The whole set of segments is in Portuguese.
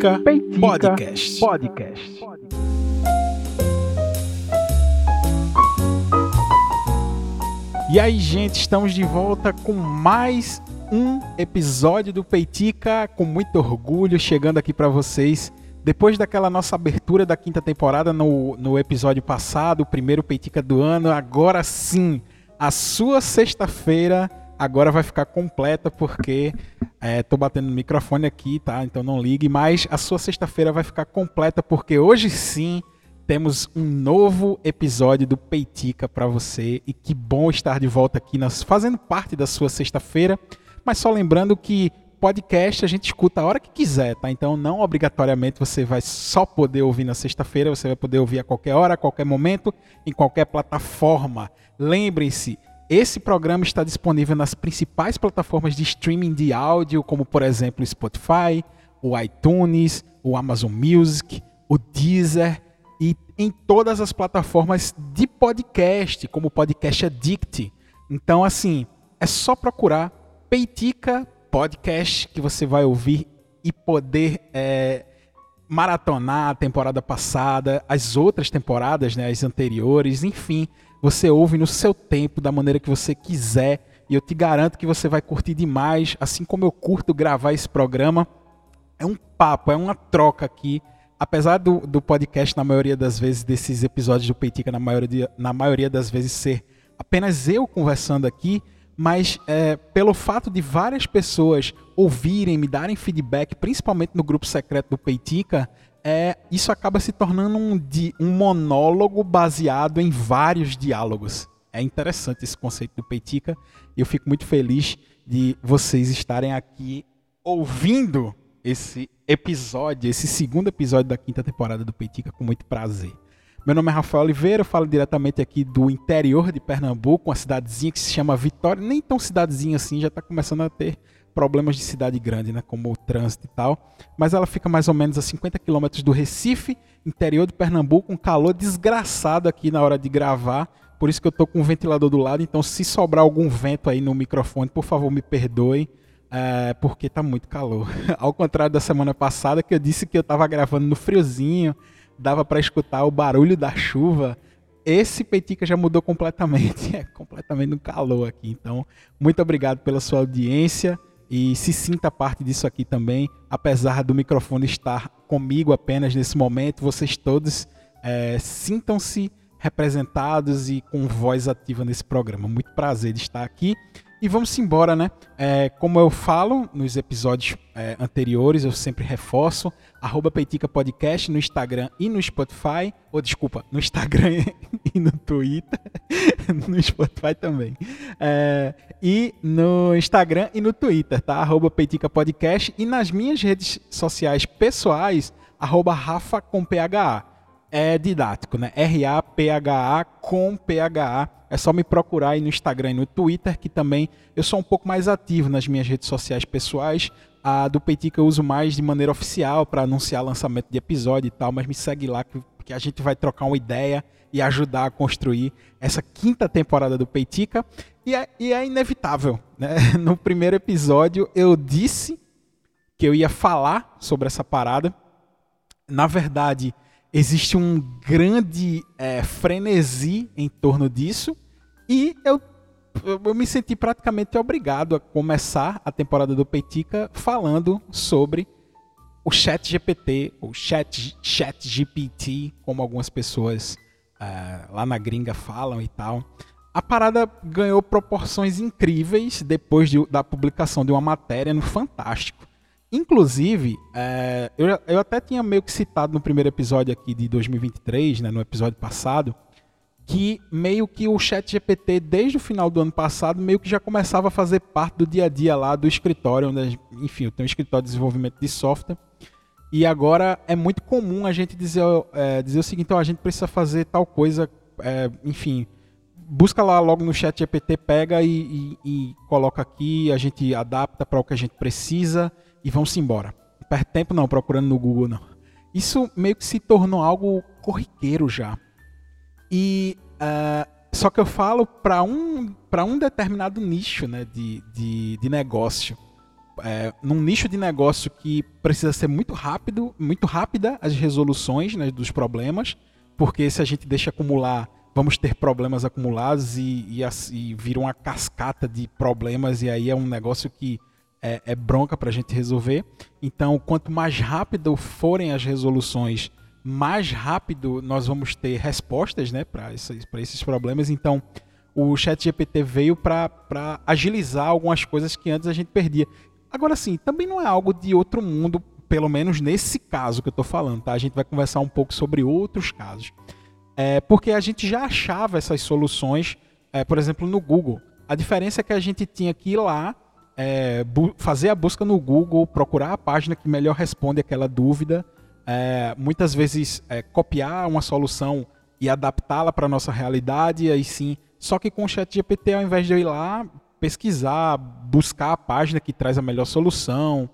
Peitica, Peitica Podcast. Podcast. E aí, gente, estamos de volta com mais um episódio do Peitica, com muito orgulho, chegando aqui para vocês. Depois daquela nossa abertura da quinta temporada no, no episódio passado, o primeiro Peitica do ano, agora sim, a sua sexta-feira agora vai ficar completa porque é, tô batendo no microfone aqui, tá? Então não ligue, mas a sua sexta-feira vai ficar completa porque hoje sim temos um novo episódio do Peitica para você e que bom estar de volta aqui nas, fazendo parte da sua sexta-feira. Mas só lembrando que podcast a gente escuta a hora que quiser, tá? Então não obrigatoriamente você vai só poder ouvir na sexta-feira, você vai poder ouvir a qualquer hora, a qualquer momento, em qualquer plataforma. Lembrem-se, esse programa está disponível nas principais plataformas de streaming de áudio, como por exemplo o Spotify, o iTunes, o Amazon Music, o Deezer e em todas as plataformas de podcast, como o Podcast Addict. Então, assim, é só procurar Peitica Podcast que você vai ouvir e poder é, maratonar a temporada passada, as outras temporadas, né, as anteriores, enfim você ouve no seu tempo, da maneira que você quiser. E eu te garanto que você vai curtir demais, assim como eu curto gravar esse programa. É um papo, é uma troca aqui. Apesar do, do podcast, na maioria das vezes, desses episódios do Peitica, na maioria, na maioria das vezes ser apenas eu conversando aqui, mas é, pelo fato de várias pessoas ouvirem, me darem feedback, principalmente no grupo secreto do Peitica, é, isso acaba se tornando um, um monólogo baseado em vários diálogos. É interessante esse conceito do Peitica eu fico muito feliz de vocês estarem aqui ouvindo esse episódio, esse segundo episódio da quinta temporada do Peitica com muito prazer. Meu nome é Rafael Oliveira, eu falo diretamente aqui do interior de Pernambuco, uma cidadezinha que se chama Vitória, nem tão cidadezinha assim, já está começando a ter problemas de cidade grande, né, como o trânsito e tal. Mas ela fica mais ou menos a 50 quilômetros do Recife, interior de Pernambuco, um calor desgraçado aqui na hora de gravar. Por isso que eu estou com o ventilador do lado. Então, se sobrar algum vento aí no microfone, por favor, me perdoe. É, porque está muito calor. Ao contrário da semana passada, que eu disse que eu estava gravando no friozinho, dava para escutar o barulho da chuva. Esse Petica já mudou completamente, é completamente no calor aqui. Então, muito obrigado pela sua audiência e se sinta parte disso aqui também, apesar do microfone estar comigo apenas nesse momento, vocês todos é, sintam-se representados e com voz ativa nesse programa. Muito prazer de estar aqui. E vamos embora, né? É, como eu falo nos episódios é, anteriores, eu sempre reforço, arroba Peitica Podcast no Instagram e no Spotify, ou desculpa, no Instagram e no Twitter, no Spotify também. É, e no Instagram e no Twitter, tá? Arroba Peitica Podcast e nas minhas redes sociais pessoais, arroba Rafa com PHA. É didático, né? R-A-P-H-A com P-H-A é só me procurar aí no Instagram e no Twitter, que também eu sou um pouco mais ativo nas minhas redes sociais pessoais. A do Peitica eu uso mais de maneira oficial para anunciar lançamento de episódio e tal, mas me segue lá que, a gente vai trocar uma ideia e ajudar a construir essa quinta temporada do Peitica. E é, e é inevitável, né? No primeiro episódio eu disse que eu ia falar sobre essa parada. Na verdade, existe um grande é, frenesi em torno disso e eu, eu me senti praticamente obrigado a começar a temporada do Peitica falando sobre o Chat GPT, ou Chat, Chat GPT, como algumas pessoas uh, lá na gringa falam e tal. A parada ganhou proporções incríveis depois de, da publicação de uma matéria no Fantástico Inclusive, é, eu, eu até tinha meio que citado no primeiro episódio aqui de 2023, né, no episódio passado, que meio que o chat GPT, desde o final do ano passado, meio que já começava a fazer parte do dia a dia lá do escritório, onde, enfim, eu tenho um escritório de desenvolvimento de software, e agora é muito comum a gente dizer, é, dizer o seguinte, a gente precisa fazer tal coisa, é, enfim, busca lá logo no chat GPT, pega e, e, e coloca aqui, a gente adapta para o que a gente precisa, e vão-se embora. Perde tempo não procurando no Google, não. Isso meio que se tornou algo corriqueiro já. E uh, só que eu falo para um, um determinado nicho né, de, de, de negócio. é, num nicho de negócio que precisa ser muito rápido, muito rápida as resoluções né, dos problemas, porque se a gente deixa acumular, vamos ter problemas acumulados e, e, e vira uma cascata de problemas e aí é um negócio que é, é bronca para a gente resolver. Então, quanto mais rápido forem as resoluções, mais rápido nós vamos ter respostas né, para esses, esses problemas. Então, o ChatGPT veio para agilizar algumas coisas que antes a gente perdia. Agora sim, também não é algo de outro mundo, pelo menos nesse caso que eu estou falando, tá? A gente vai conversar um pouco sobre outros casos. É, porque a gente já achava essas soluções, é, por exemplo, no Google. A diferença é que a gente tinha que ir lá, é, fazer a busca no Google, procurar a página que melhor responde aquela dúvida, é, muitas vezes é, copiar uma solução e adaptá-la para a nossa realidade, aí sim. Só que com o ChatGPT, ao invés de eu ir lá, pesquisar, buscar a página que traz a melhor solução,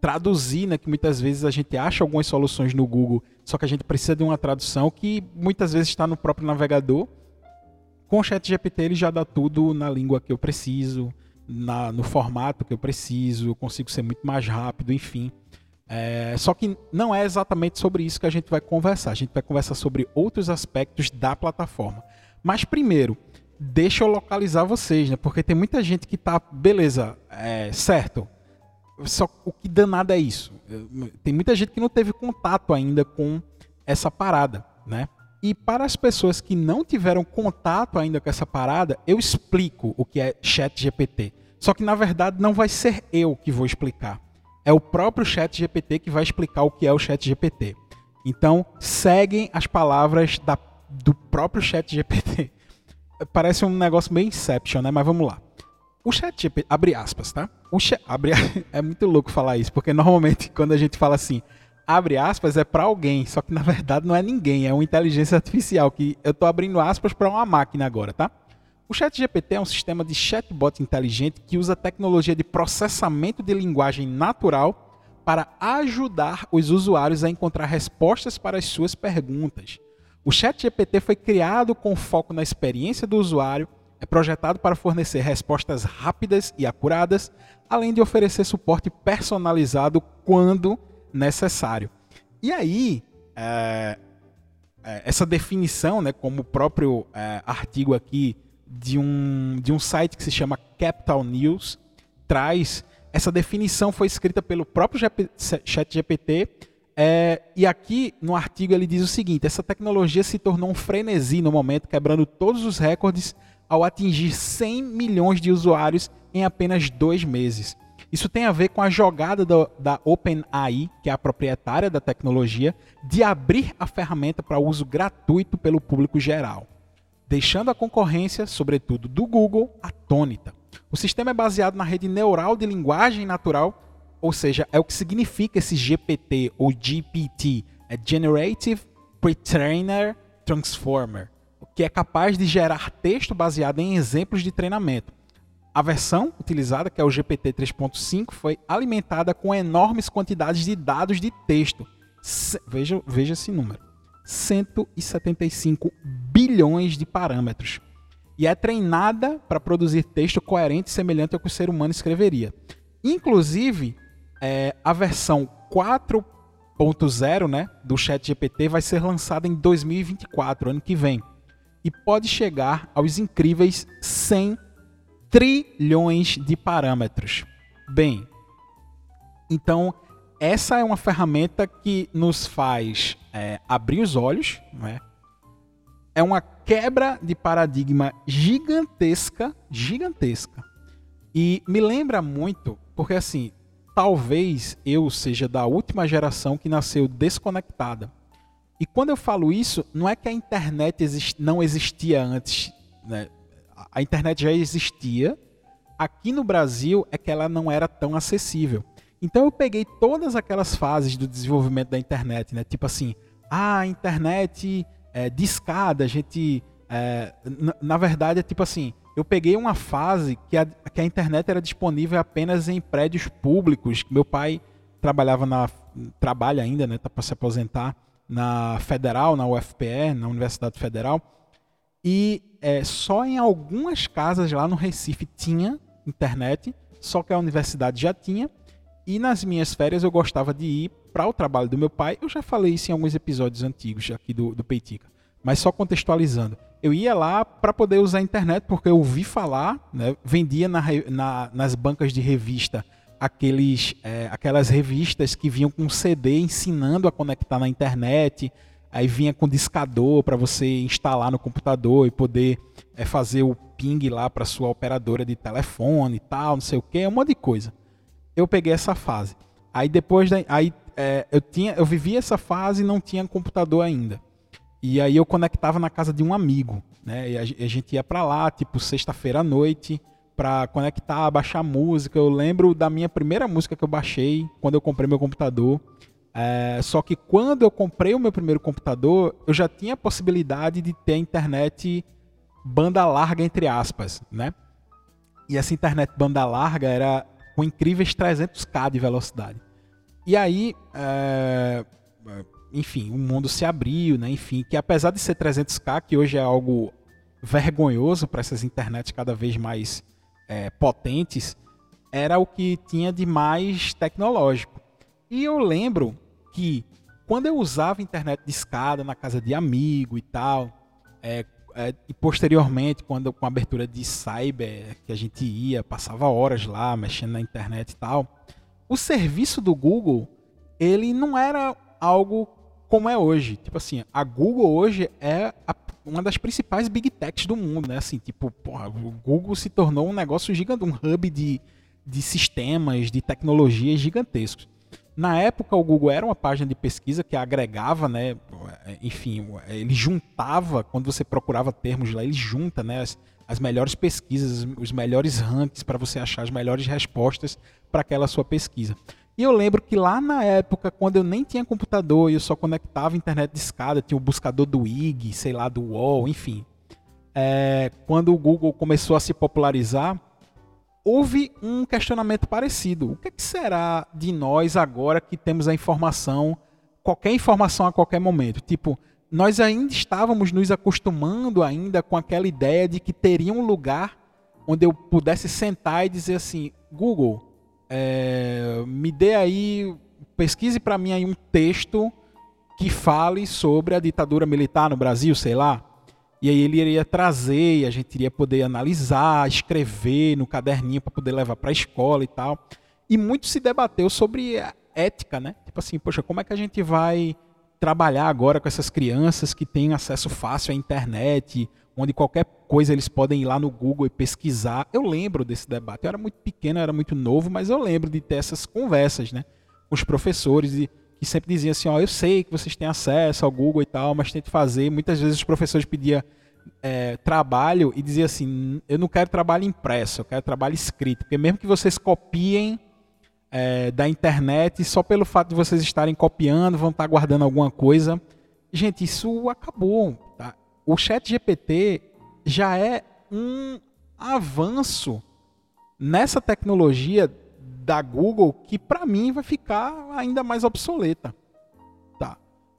traduzir, né, que muitas vezes a gente acha algumas soluções no Google, só que a gente precisa de uma tradução que muitas vezes está no próprio navegador. Com o ChatGPT ele já dá tudo na língua que eu preciso, na, no formato que eu preciso, eu consigo ser muito mais rápido, enfim. É, só que não é exatamente sobre isso que a gente vai conversar. A gente vai conversar sobre outros aspectos da plataforma. Mas primeiro, deixa eu localizar vocês, né? Porque tem muita gente que tá, beleza, é, certo. Só o que danado é isso? Tem muita gente que não teve contato ainda com essa parada, né? E para as pessoas que não tiveram contato ainda com essa parada, eu explico o que é Chat GPT. Só que na verdade não vai ser eu que vou explicar. É o próprio Chat GPT que vai explicar o que é o Chat GPT. Então, seguem as palavras da, do próprio Chat GPT parece um negócio meio Inception, né? Mas vamos lá. O chat GPT, abre aspas, tá? O chat, abre, é muito louco falar isso, porque normalmente quando a gente fala assim, abre aspas é para alguém, só que na verdade não é ninguém, é uma inteligência artificial que eu tô abrindo aspas para uma máquina agora, tá? O ChatGPT é um sistema de chatbot inteligente que usa tecnologia de processamento de linguagem natural para ajudar os usuários a encontrar respostas para as suas perguntas. O ChatGPT foi criado com foco na experiência do usuário, é projetado para fornecer respostas rápidas e acuradas, além de oferecer suporte personalizado quando necessário. E aí, é, é, essa definição, né, como o próprio é, artigo aqui de um, de um site que se chama Capital News traz, essa definição foi escrita pelo próprio ChatGPT é, e aqui no artigo ele diz o seguinte: essa tecnologia se tornou um frenesi no momento, quebrando todos os recordes ao atingir 100 milhões de usuários em apenas dois meses. Isso tem a ver com a jogada do, da OpenAI, que é a proprietária da tecnologia, de abrir a ferramenta para uso gratuito pelo público geral, deixando a concorrência, sobretudo do Google, atônita. O sistema é baseado na rede neural de linguagem natural ou seja, é o que significa esse GPT ou GPT, é Generative Pre-Trainer Transformer, que é capaz de gerar texto baseado em exemplos de treinamento. A versão utilizada, que é o GPT 3.5, foi alimentada com enormes quantidades de dados de texto. Se, veja, veja esse número: 175 bilhões de parâmetros. E é treinada para produzir texto coerente e semelhante ao que o ser humano escreveria. Inclusive, é, a versão 4.0 né, do ChatGPT vai ser lançada em 2024, ano que vem. E pode chegar aos incríveis 100 trilhões de parâmetros. Bem, então essa é uma ferramenta que nos faz é, abrir os olhos, né? é uma quebra de paradigma gigantesca, gigantesca. E me lembra muito, porque assim, talvez eu seja da última geração que nasceu desconectada. E quando eu falo isso, não é que a internet não existia antes. Né? A internet já existia. Aqui no Brasil é que ela não era tão acessível. Então eu peguei todas aquelas fases do desenvolvimento da internet, né? Tipo assim, ah, a internet é, discada, a gente. É, na verdade, é tipo assim, eu peguei uma fase que a, que a internet era disponível apenas em prédios públicos. Meu pai trabalhava na trabalha ainda, né, tá para se aposentar na Federal, na UFPE, na Universidade Federal. E é, só em algumas casas lá no Recife tinha internet só que a universidade já tinha. E nas minhas férias eu gostava de ir para o trabalho do meu pai. Eu já falei isso em alguns episódios antigos aqui do, do Peitica. Mas só contextualizando. Eu ia lá para poder usar a internet, porque eu ouvi falar, né, vendia na, na, nas bancas de revista aqueles, é, aquelas revistas que vinham com CD ensinando a conectar na internet. Aí vinha com discador para você instalar no computador e poder é, fazer o ping lá para sua operadora de telefone e tal, não sei o que, um monte de coisa. Eu peguei essa fase. Aí depois da, aí é, eu tinha, eu vivia essa fase e não tinha computador ainda. E aí eu conectava na casa de um amigo, né? E a, a gente ia para lá, tipo sexta-feira à noite, para conectar, baixar música. Eu lembro da minha primeira música que eu baixei quando eu comprei meu computador. É, só que quando eu comprei o meu primeiro computador, eu já tinha a possibilidade de ter internet banda larga, entre aspas, né? E essa internet banda larga era com incríveis 300k de velocidade. E aí, é, enfim, o mundo se abriu, né? Enfim, que apesar de ser 300k, que hoje é algo vergonhoso para essas internets cada vez mais é, potentes, era o que tinha de mais tecnológico. E eu lembro que quando eu usava internet de escada na casa de amigo e tal, é, é, e posteriormente, quando com a abertura de cyber, que a gente ia, passava horas lá mexendo na internet e tal, o serviço do Google, ele não era algo como é hoje. Tipo assim, a Google hoje é a, uma das principais big techs do mundo, né? Assim, tipo, porra, o Google se tornou um negócio gigante, um hub de, de sistemas, de tecnologias gigantescos. Na época, o Google era uma página de pesquisa que agregava, né, enfim, ele juntava, quando você procurava termos lá, ele junta né, as, as melhores pesquisas, os melhores rankings para você achar as melhores respostas para aquela sua pesquisa. E eu lembro que lá na época, quando eu nem tinha computador e eu só conectava internet de escada, tinha o buscador do IG, sei lá, do UOL, enfim. É, quando o Google começou a se popularizar, houve um questionamento parecido. O que, é que, será de nós agora que temos a informação, qualquer informação a qualquer momento? Tipo, nós ainda estávamos nos acostumando ainda com aquela ideia de que teria um lugar onde eu pudesse sentar e dizer assim, Google, é, me dê aí, pesquise para mim aí um texto que fale sobre a ditadura militar no Brasil, sei lá. E aí ele iria trazer, e a gente iria poder analisar, escrever no caderninho para poder levar para a escola e tal. E muito se debateu sobre a ética, né? Tipo assim, poxa, como é que a gente vai trabalhar agora com essas crianças que têm acesso fácil à internet, onde qualquer coisa eles podem ir lá no Google e pesquisar. Eu lembro desse debate. Eu era muito pequeno, eu era muito novo, mas eu lembro de ter essas conversas, né? Com os professores e que sempre diziam assim, ó, eu sei que vocês têm acesso ao Google e tal, mas tem que fazer. Muitas vezes os professores pediam é, trabalho e diziam assim, eu não quero trabalho impresso, eu quero trabalho escrito, porque mesmo que vocês copiem é, da internet, só pelo fato de vocês estarem copiando, vão estar guardando alguma coisa. Gente, isso acabou. Tá? O Chat GPT já é um avanço nessa tecnologia da Google que para mim vai ficar ainda mais obsoleta. Tá.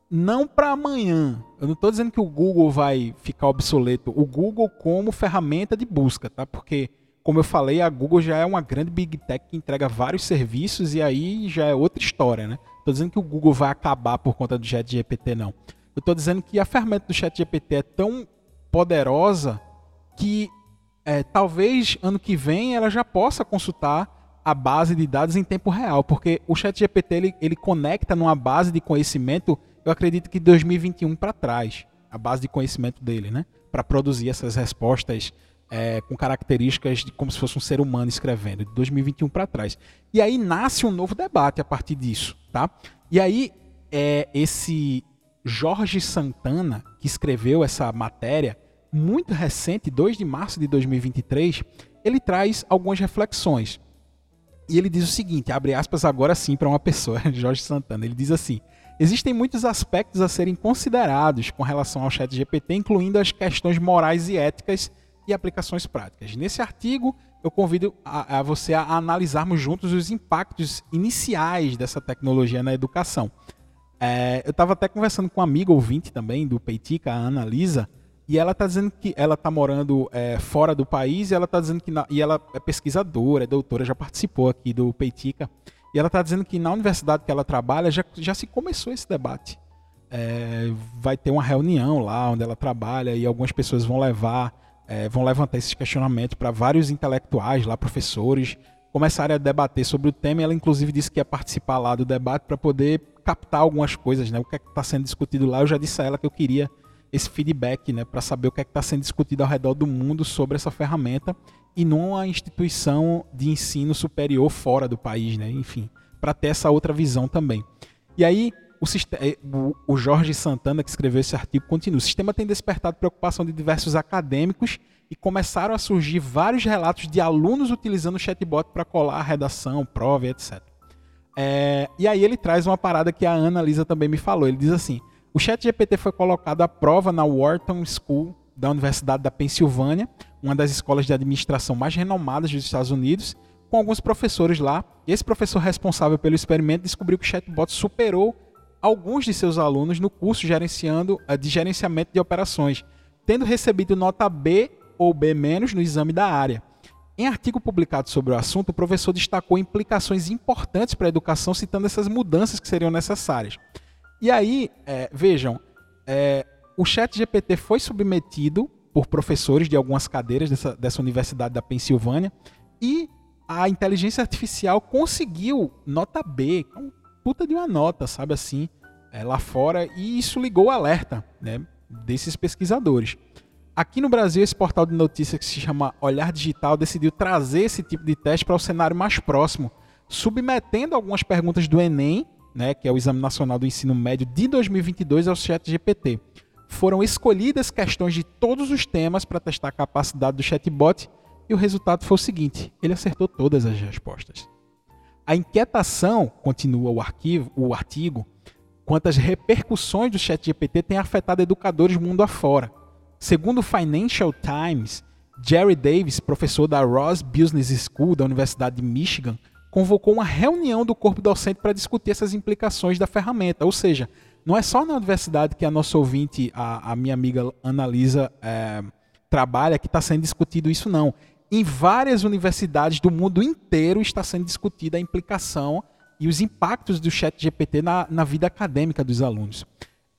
Não para amanhã. Eu não estou dizendo que o Google vai ficar obsoleto. O Google como ferramenta de busca, tá? Porque como eu falei, a Google já é uma grande big tech que entrega vários serviços e aí já é outra história, né? Estou dizendo que o Google vai acabar por conta do ChatGPT não. Eu estou dizendo que a ferramenta do ChatGPT é tão poderosa que é, talvez ano que vem ela já possa consultar a base de dados em tempo real, porque o ChatGPT ele, ele conecta numa base de conhecimento, eu acredito que 2021 para trás, a base de conhecimento dele, né? Para produzir essas respostas é, com características de como se fosse um ser humano escrevendo, de 2021 para trás. E aí nasce um novo debate a partir disso, tá? E aí é, esse Jorge Santana, que escreveu essa matéria, muito recente, 2 de março de 2023, ele traz algumas reflexões. E ele diz o seguinte, abre aspas agora sim para uma pessoa, Jorge Santana, ele diz assim: Existem muitos aspectos a serem considerados com relação ao chat GPT, incluindo as questões morais e éticas e aplicações práticas. Nesse artigo, eu convido a, a você a analisarmos juntos os impactos iniciais dessa tecnologia na educação. É, eu estava até conversando com uma amiga ouvinte também do Peitica, a Ana Lisa, E ela está dizendo que ela está morando é, fora do país e ela está dizendo que na, e ela é pesquisadora, é doutora, já participou aqui do Peitica. E ela está dizendo que na universidade que ela trabalha já, já se começou esse debate. É, vai ter uma reunião lá onde ela trabalha e algumas pessoas vão levar, é, vão levantar esses questionamentos para vários intelectuais lá, professores, começarem a debater sobre o tema. E ela inclusive disse que ia participar lá do debate para poder captar algumas coisas, né? O que é está sendo discutido lá. Eu já disse a ela que eu queria esse feedback, né, para saber o que é está sendo discutido ao redor do mundo sobre essa ferramenta e numa instituição de ensino superior fora do país, né, enfim, para ter essa outra visão também. E aí eh, o, o Jorge Santana, que escreveu esse artigo, continua. O sistema tem despertado preocupação de diversos acadêmicos e começaram a surgir vários relatos de alunos utilizando o chatbot para colar a redação, prova, etc. É, e aí ele traz uma parada que a Ana Lisa também me falou. Ele diz assim: o ChatGPT foi colocado à prova na Wharton School da Universidade da Pensilvânia, uma das escolas de administração mais renomadas dos Estados Unidos, com alguns professores lá. Esse professor responsável pelo experimento descobriu que o chatbot superou alguns de seus alunos no curso gerenciando, eh, de gerenciamento de operações, tendo recebido nota B ou B- no exame da área. Em artigo publicado sobre o assunto, o professor destacou implicações importantes para a educação, citando essas mudanças que seriam necessárias. E aí, é, vejam, é, o chat GPT foi submetido por professores de algumas cadeiras dessa, dessa universidade da Pensilvânia e a inteligência artificial conseguiu nota B, é um puta de uma nota, sabe assim, é, lá fora, e isso ligou o alerta né, desses pesquisadores. Aqui no Brasil, esse portal de notícias que se chama Olhar Digital decidiu trazer esse tipo de teste para o cenário mais próximo, submetendo algumas perguntas do Enem né, que é o Exame Nacional do Ensino Médio de 2022, ao ChatGPT. Foram escolhidas questões de todos os temas para testar a capacidade do chatbot e o resultado foi o seguinte: ele acertou todas as respostas. A inquietação, continua o, arquivo, o artigo, quanto às repercussões do ChatGPT tem afetado educadores mundo afora. Segundo o Financial Times, Jerry Davis, professor da Ross Business School da Universidade de Michigan, convocou uma reunião do corpo docente para discutir essas implicações da ferramenta. Ou seja, não é só na universidade que a nossa ouvinte, a, a minha amiga Analisa, é, trabalha que está sendo discutido isso, não. Em várias universidades do mundo inteiro está sendo discutida a implicação e os impactos do chat GPT na, na vida acadêmica dos alunos.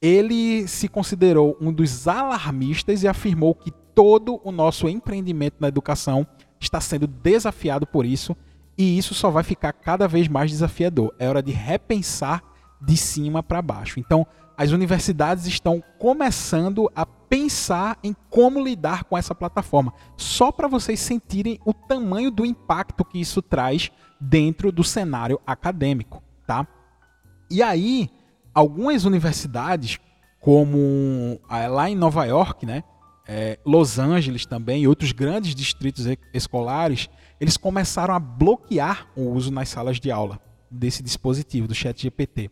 Ele se considerou um dos alarmistas e afirmou que todo o nosso empreendimento na educação está sendo desafiado por isso e isso só vai ficar cada vez mais desafiador. É hora de repensar de cima para baixo. Então, as universidades estão começando a pensar em como lidar com essa plataforma, só para vocês sentirem o tamanho do impacto que isso traz dentro do cenário acadêmico, tá? E aí, algumas universidades, como lá em Nova York, né, é, Los Angeles também e outros grandes distritos escolares, eles começaram a bloquear o uso nas salas de aula desse dispositivo, do ChatGPT.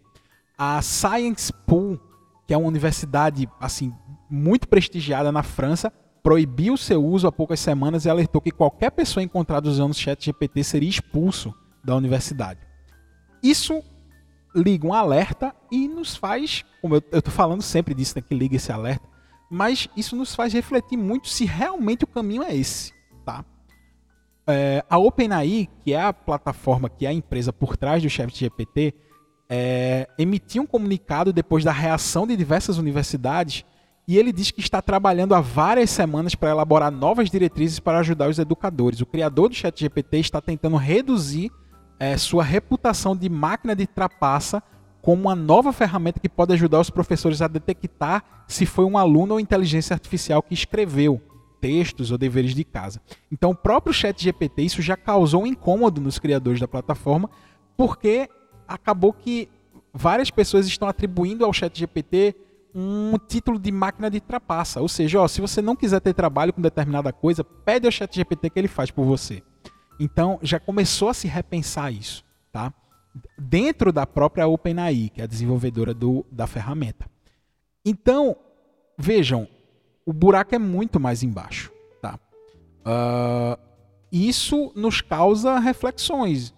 A Science Pool, que é uma universidade assim muito prestigiada na França, proibiu seu uso há poucas semanas e alertou que qualquer pessoa encontrada usando o ChatGPT seria expulso da universidade. Isso liga um alerta e nos faz, como eu estou falando sempre disso, né, que liga esse alerta, mas isso nos faz refletir muito se realmente o caminho é esse, tá? é, a OpenAI, que é a plataforma, que é a empresa por trás do ChatGPT, é, emitiu um comunicado depois da reação de diversas universidades e ele diz que está trabalhando há várias semanas para elaborar novas diretrizes para ajudar os educadores. O criador do ChatGPT está tentando reduzir é, sua reputação de máquina de trapaça como uma nova ferramenta que pode ajudar os professores a detectar se foi um aluno ou inteligência artificial que escreveu textos ou deveres de casa. Então, o próprio Chat GPT isso já causou um incômodo nos criadores da plataforma, porque acabou que várias pessoas estão atribuindo ao Chat GPT um título de máquina de trapaça. Ou seja, ó, se você não quiser ter trabalho com determinada coisa, pede ao Chat GPT que ele faz por você. Então, já começou a se repensar isso, tá? Dentro da própria OpenAI, que é a desenvolvedora do, da ferramenta. Então, vejam, o buraco é muito mais embaixo. Tá? Uh, isso nos causa reflexões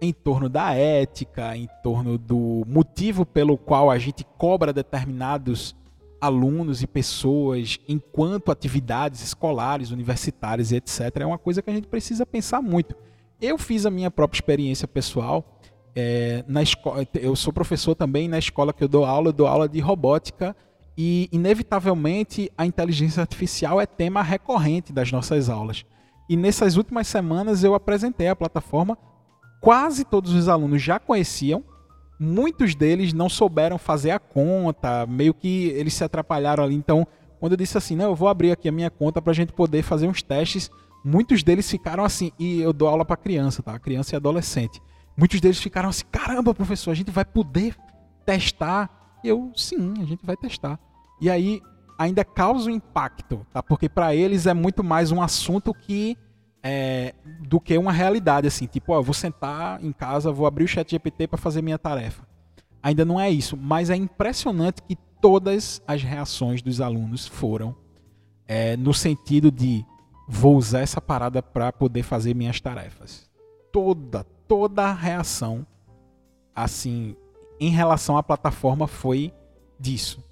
em torno da ética, em torno do motivo pelo qual a gente cobra determinados alunos e pessoas enquanto atividades escolares, universitárias e etc. é uma coisa que a gente precisa pensar muito. Eu fiz a minha própria experiência pessoal. É, na escola, eu sou professor também na escola que eu dou aula, eu dou aula de robótica e inevitavelmente a inteligência artificial é tema recorrente das nossas aulas. E nessas últimas semanas eu apresentei a plataforma, quase todos os alunos já conheciam, muitos deles não souberam fazer a conta, meio que eles se atrapalharam ali. Então, quando eu disse assim, não, eu vou abrir aqui a minha conta para a gente poder fazer uns testes, muitos deles ficaram assim, e eu dou aula para criança, tá? Criança e adolescente. Muitos deles ficaram assim, caramba, professor, a gente vai poder testar. E eu, sim, a gente vai testar. E aí ainda causa um impacto, tá? Porque para eles é muito mais um assunto que é, do que uma realidade, assim, tipo, ó, vou sentar em casa, vou abrir o chat GPT para fazer minha tarefa. Ainda não é isso, mas é impressionante que todas as reações dos alunos foram é, no sentido de vou usar essa parada para poder fazer minhas tarefas. Toda, toda a reação, assim, em relação à plataforma foi disso.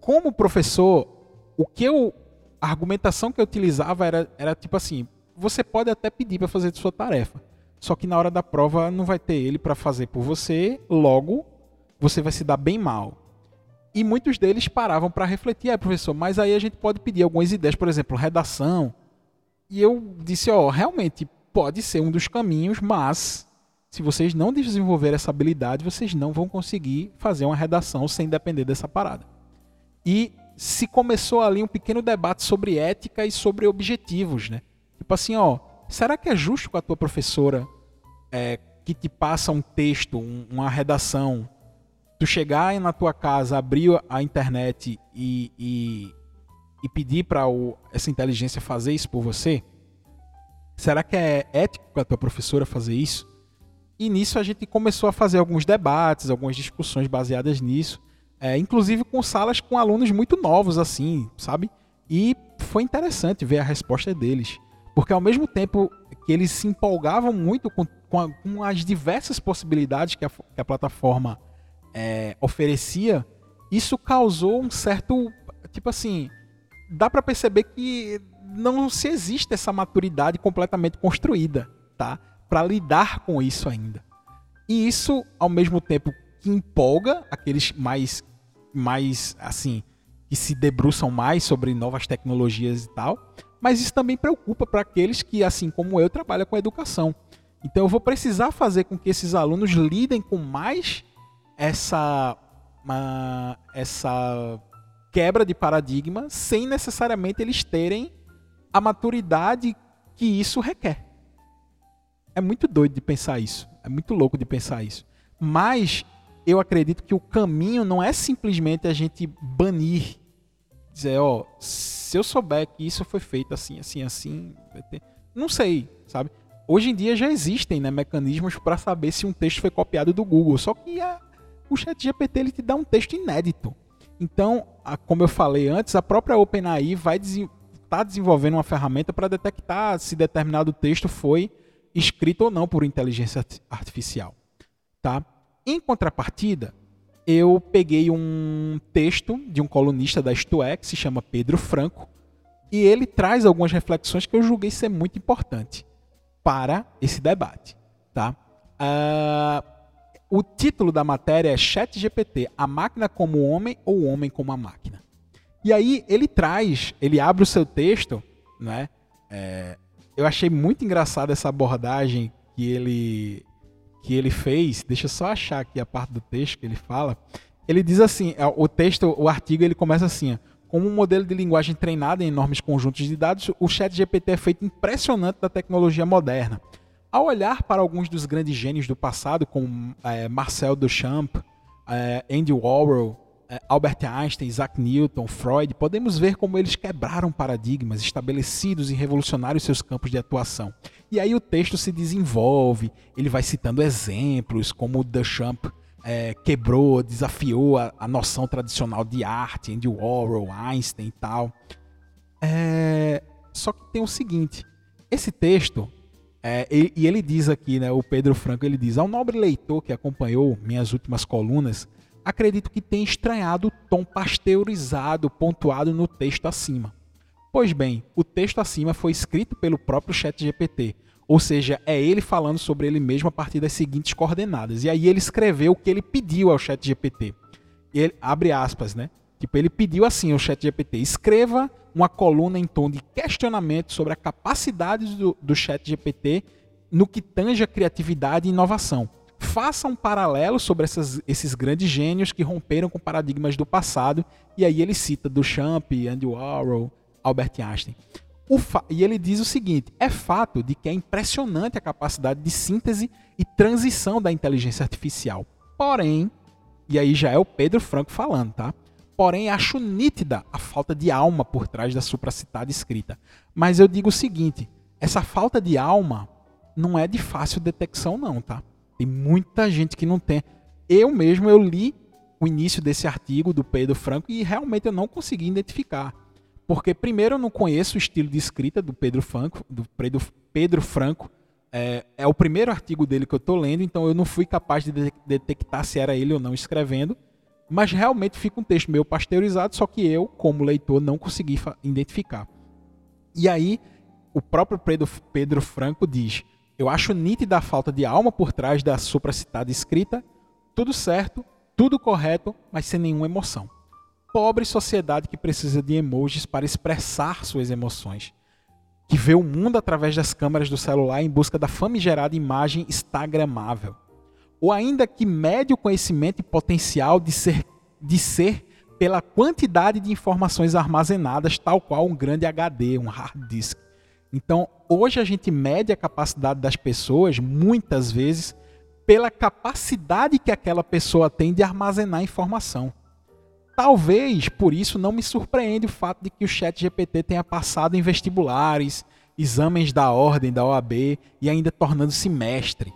Como professor, o que eu a argumentação que eu utilizava era, era tipo assim: você pode até pedir para fazer sua tarefa. Só que na hora da prova não vai ter ele para fazer por você, logo você vai se dar bem mal. E muitos deles paravam para refletir, é professor, mas aí a gente pode pedir algumas ideias, por exemplo, redação. E eu disse, ó, realmente pode ser um dos caminhos, mas se vocês não desenvolverem essa habilidade, vocês não vão conseguir fazer uma redação sem depender dessa parada. E se começou ali um pequeno debate sobre ética e sobre objetivos, né? Tipo assim, ó, será que é justo com a tua professora é, que te passa um texto, um, uma redação, tu chegar na tua casa, abrir a internet e, e, e pedir para essa inteligência fazer isso por você? Será que é ético a tua professora fazer isso? E nisso a gente começou a fazer alguns debates, algumas discussões baseadas nisso, é, inclusive com salas com alunos muito novos, assim, sabe? E foi interessante ver a resposta deles. Porque ao mesmo tempo que eles se empolgavam muito com, com, a, com as diversas possibilidades que a, que a plataforma é, oferecia, isso causou um certo. Tipo assim, dá para perceber que não se existe essa maturidade completamente construída, tá? Para lidar com isso ainda. E isso, ao mesmo tempo que empolga aqueles mais, mais assim, que se debruçam mais sobre novas tecnologias e tal, mas isso também preocupa para aqueles que, assim como eu, trabalham com educação. Então eu vou precisar fazer com que esses alunos lidem com mais essa, uma, essa quebra de paradigma sem necessariamente eles terem a maturidade que isso requer. É muito doido de pensar isso. É muito louco de pensar isso. Mas eu acredito que o caminho não é simplesmente a gente banir, dizer, ó, se eu souber que isso foi feito assim, assim, assim, não sei, sabe? Hoje em dia já existem né, mecanismos para saber se um texto foi copiado do Google, só que a, o Chat GPT ele te dá um texto inédito. Então, a, como eu falei antes, a própria OpenAI vai estar tá desenvolvendo uma ferramenta para detectar se determinado texto foi escrito ou não por inteligência artificial, tá? Em contrapartida, eu peguei um texto de um colunista da Isto é, que se chama Pedro Franco, e ele traz algumas reflexões que eu julguei ser muito importante para esse debate. Tá? Uh, o título da matéria é Chat GPT, a máquina como homem ou o homem como a máquina. E aí ele traz, ele abre o seu texto, né? É, eu achei muito engraçado essa abordagem que ele que ele fez, deixa eu só achar aqui a parte do texto que ele fala. Ele diz assim, é, o texto, o artigo, ele começa assim, como um modelo de linguagem treinado em enormes conjuntos de dados, o chat GPT é feito impressionante da tecnologia moderna. Ao olhar para alguns dos grandes gênios do passado, como é, Marcel Duchamp, é, Andy Warhol, Albert Einstein, Isaac Newton, Freud, podemos ver como eles quebraram paradigmas estabelecidos e revolucionaram seus campos de atuação. E aí o texto se desenvolve, ele vai citando exemplos, como Duchamp é, quebrou, desafiou a, a, noção tradicional de arte, Andy Warhol, Einstein e tal. É, só que tem o seguinte, esse texto, é, e, e ele diz aqui, né, o Pedro Franco, ele diz, ao nobre leitor que acompanhou minhas últimas colunas, acredito que tenha estranhado o tom pasteurizado pontuado no texto acima. Pois bem, o texto acima foi escrito pelo próprio ChatGPT, ou seja, é ele falando sobre ele mesmo a partir das seguintes coordenadas. E aí ele escreveu o que ele pediu ao ChatGPT. Ele abre aspas, né? Tipo, ele pediu assim ao ChatGPT: escreva uma coluna em tom de questionamento sobre a capacidade do, do ChatGPT no que tange a criatividade e inovação. Faça um paralelo sobre essas, esses grandes gênios que romperam com paradigmas do passado, e aí ele cita Duchamp, Andy Warhol, Albert Einstein. e ele diz o seguinte: é fato de que é impressionante a capacidade de síntese e transição da inteligência artificial. Porém, e aí já é o Pedro Franco falando, tá? Porém, acho nítida a falta de alma por trás da supracitada escrita. Mas eu digo o seguinte: essa falta de alma não é de fácil detecção, não, tá? Tem muita gente que não tem. Eu mesmo eu li o início desse artigo do Pedro Franco e realmente eu não consegui identificar. Porque, primeiro, eu não conheço o estilo de escrita do Pedro Franco. Do Pedro, Pedro Franco. É, é o primeiro artigo dele que eu estou lendo, então eu não fui capaz de detectar se era ele ou não escrevendo. Mas realmente fica um texto meio pasteurizado, só que eu, como leitor, não consegui identificar. E aí, o próprio Pedro, Pedro Franco diz: Eu acho nítida a falta de alma por trás da supracitada escrita, tudo certo, tudo correto, mas sem nenhuma emoção. Pobre sociedade que precisa de emojis para expressar suas emoções, que vê o mundo através das câmeras do celular em busca da famigerada imagem instagramável, ou ainda que mede o conhecimento e potencial de ser, de ser pela quantidade de informações armazenadas, tal qual um grande HD, um hard disk. Então, hoje a gente mede a capacidade das pessoas, muitas vezes, pela capacidade que aquela pessoa tem de armazenar informação. Talvez por isso não me surpreende o fato de que o Chat GPT tenha passado em vestibulares, exames da ordem da OAB e ainda tornando-se mestre.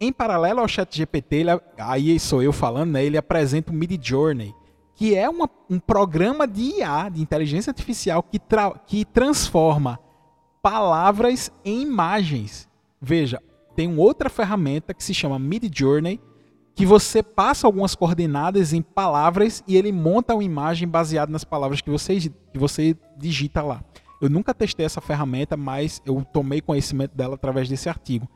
Em paralelo ao Chat GPT, ele, aí sou eu falando, né, ele apresenta o Mid Journey, que é uma, um programa de IA, de inteligência artificial, que, tra que transforma palavras em imagens. Veja, tem outra ferramenta que se chama Mid Journey, que você passa algumas coordenadas em palavras e ele monta uma imagem baseada nas palavras que você, que você digita lá. Eu nunca testei essa ferramenta, mas eu tomei conhecimento dela através desse artigo.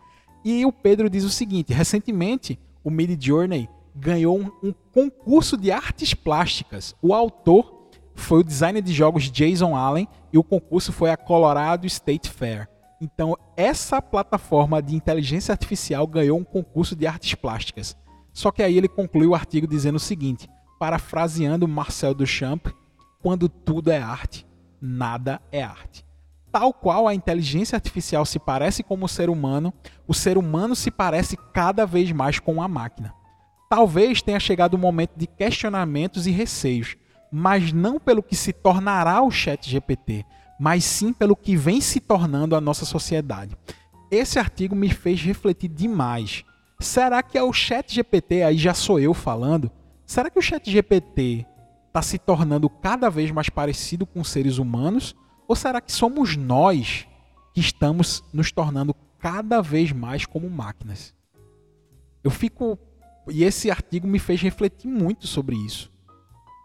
E o Pedro diz o seguinte: recentemente o Mid Journey ganhou um, um concurso de artes plásticas. O autor foi o designer de jogos Jason Allen e o concurso foi a Colorado State Fair. Então, essa plataforma de inteligência artificial ganhou um concurso de artes plásticas. Só que aí ele conclui o artigo dizendo o seguinte, parafraseando Marcel Duchamp, quando tudo é arte, nada é arte. Tal qual a inteligência artificial se parece com o ser humano, o ser humano se parece cada vez mais com a máquina. Talvez tenha chegado o momento de questionamentos e receios, mas não pelo que se tornará o Chat GPT, mas sim pelo que vem se tornando a nossa sociedade. Esse artigo me fez refletir demais Será que é o Chat GPT, aí já sou eu falando, será que o Chat GPT está se tornando cada vez mais parecido com seres humanos? Ou será que somos nós que estamos nos tornando cada vez mais como máquinas? Eu fico. E esse artigo me fez refletir muito sobre isso.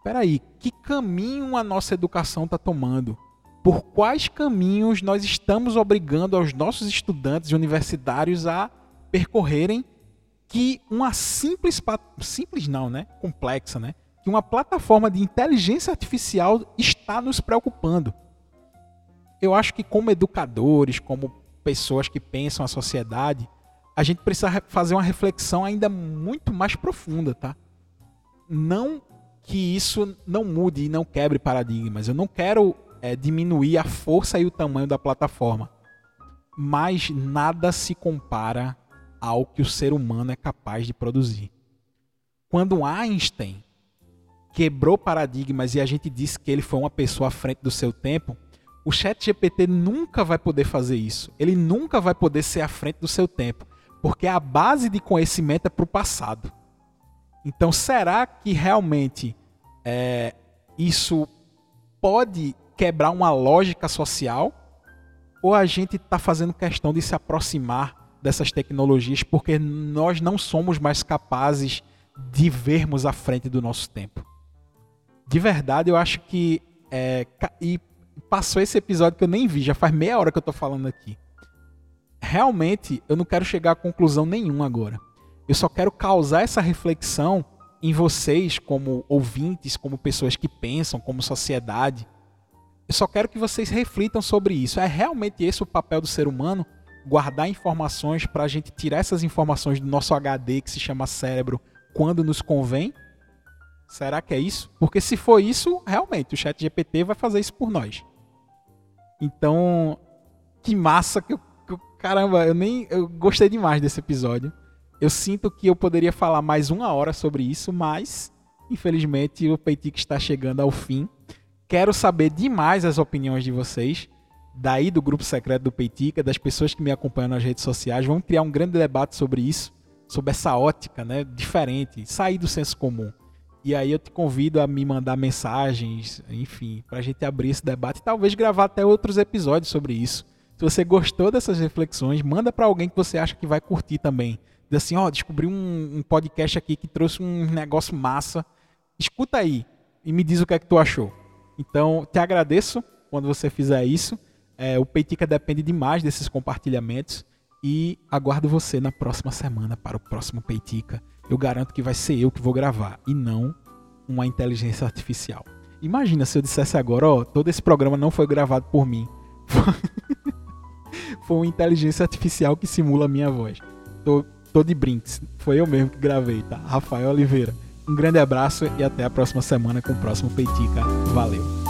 Espera aí, que caminho a nossa educação está tomando? Por quais caminhos nós estamos obrigando aos nossos estudantes universitários a percorrerem que uma simples, simples não, né? Complexa, né? Que uma plataforma de inteligência artificial está nos preocupando. Eu acho que como educadores, como pessoas que pensam a sociedade, a gente precisa fazer uma reflexão ainda muito mais profunda, tá? Não que isso não mude e não quebre paradigmas. Eu não quero é, diminuir a força e o tamanho da plataforma, mas nada se compara ao que o ser humano é capaz de produzir. Quando Einstein quebrou paradigmas e a gente disse que ele foi uma pessoa à frente do seu tempo, o Chat GPT nunca vai poder fazer isso. Ele nunca vai poder ser à frente do seu tempo, porque a base de conhecimento é para o passado. Então, será que realmente é, isso pode quebrar uma lógica social? Ou a gente está fazendo questão de se aproximar dessas tecnologias porque nós não somos mais capazes de vermos à frente do nosso tempo. De verdade, eu acho que. É, e passou esse episódio que eu nem vi, já faz meia hora que eu tô falando aqui. Realmente, eu não quero chegar a conclusão nenhuma agora. Eu só quero causar essa reflexão em vocês, como ouvintes, como pessoas que pensam, como sociedade. Eu só quero que vocês reflitam sobre isso. É realmente esse o papel do ser humano? Guardar informações para a gente tirar essas informações do nosso HD que se chama cérebro quando nos convém? Será que é isso? Porque se for isso, realmente o Chat GPT vai fazer isso por nós. Então, que massa que eu, caramba, eu nem eu gostei demais desse episódio. Eu sinto que eu poderia falar mais uma hora sobre isso, mas infelizmente o Peitic está chegando ao fim. Quero saber demais as opiniões de vocês, daí do grupo secreto do Peitica, das pessoas que me acompanham nas redes sociais. Vamos criar um grande debate sobre isso, sobre essa ótica, né, diferente, sair do senso comum. E aí eu te convido a me mandar mensagens, enfim, para a gente abrir esse debate e talvez gravar até outros episódios sobre isso. Se você gostou dessas reflexões, manda para alguém que você acha que vai curtir também. Diz assim, ó, oh, descobri um, um, podcast aqui que trouxe um negócio massa. Escuta aí e me diz o que é que tu achou. Então, te agradeço quando você fizer isso. É, o Peitica depende demais desses compartilhamentos. E aguardo você na próxima semana para o próximo Peitica. Eu garanto que vai ser eu que vou gravar e não uma inteligência artificial. Imagina se eu dissesse agora, ó, todo esse programa não foi gravado por mim. foi uma inteligência artificial que simula a minha voz. Tô tô de brinks. Foi eu mesmo que gravei, tá? Rafael Oliveira. Um grande abraço e até a próxima semana com o próximo Peitica. Valeu!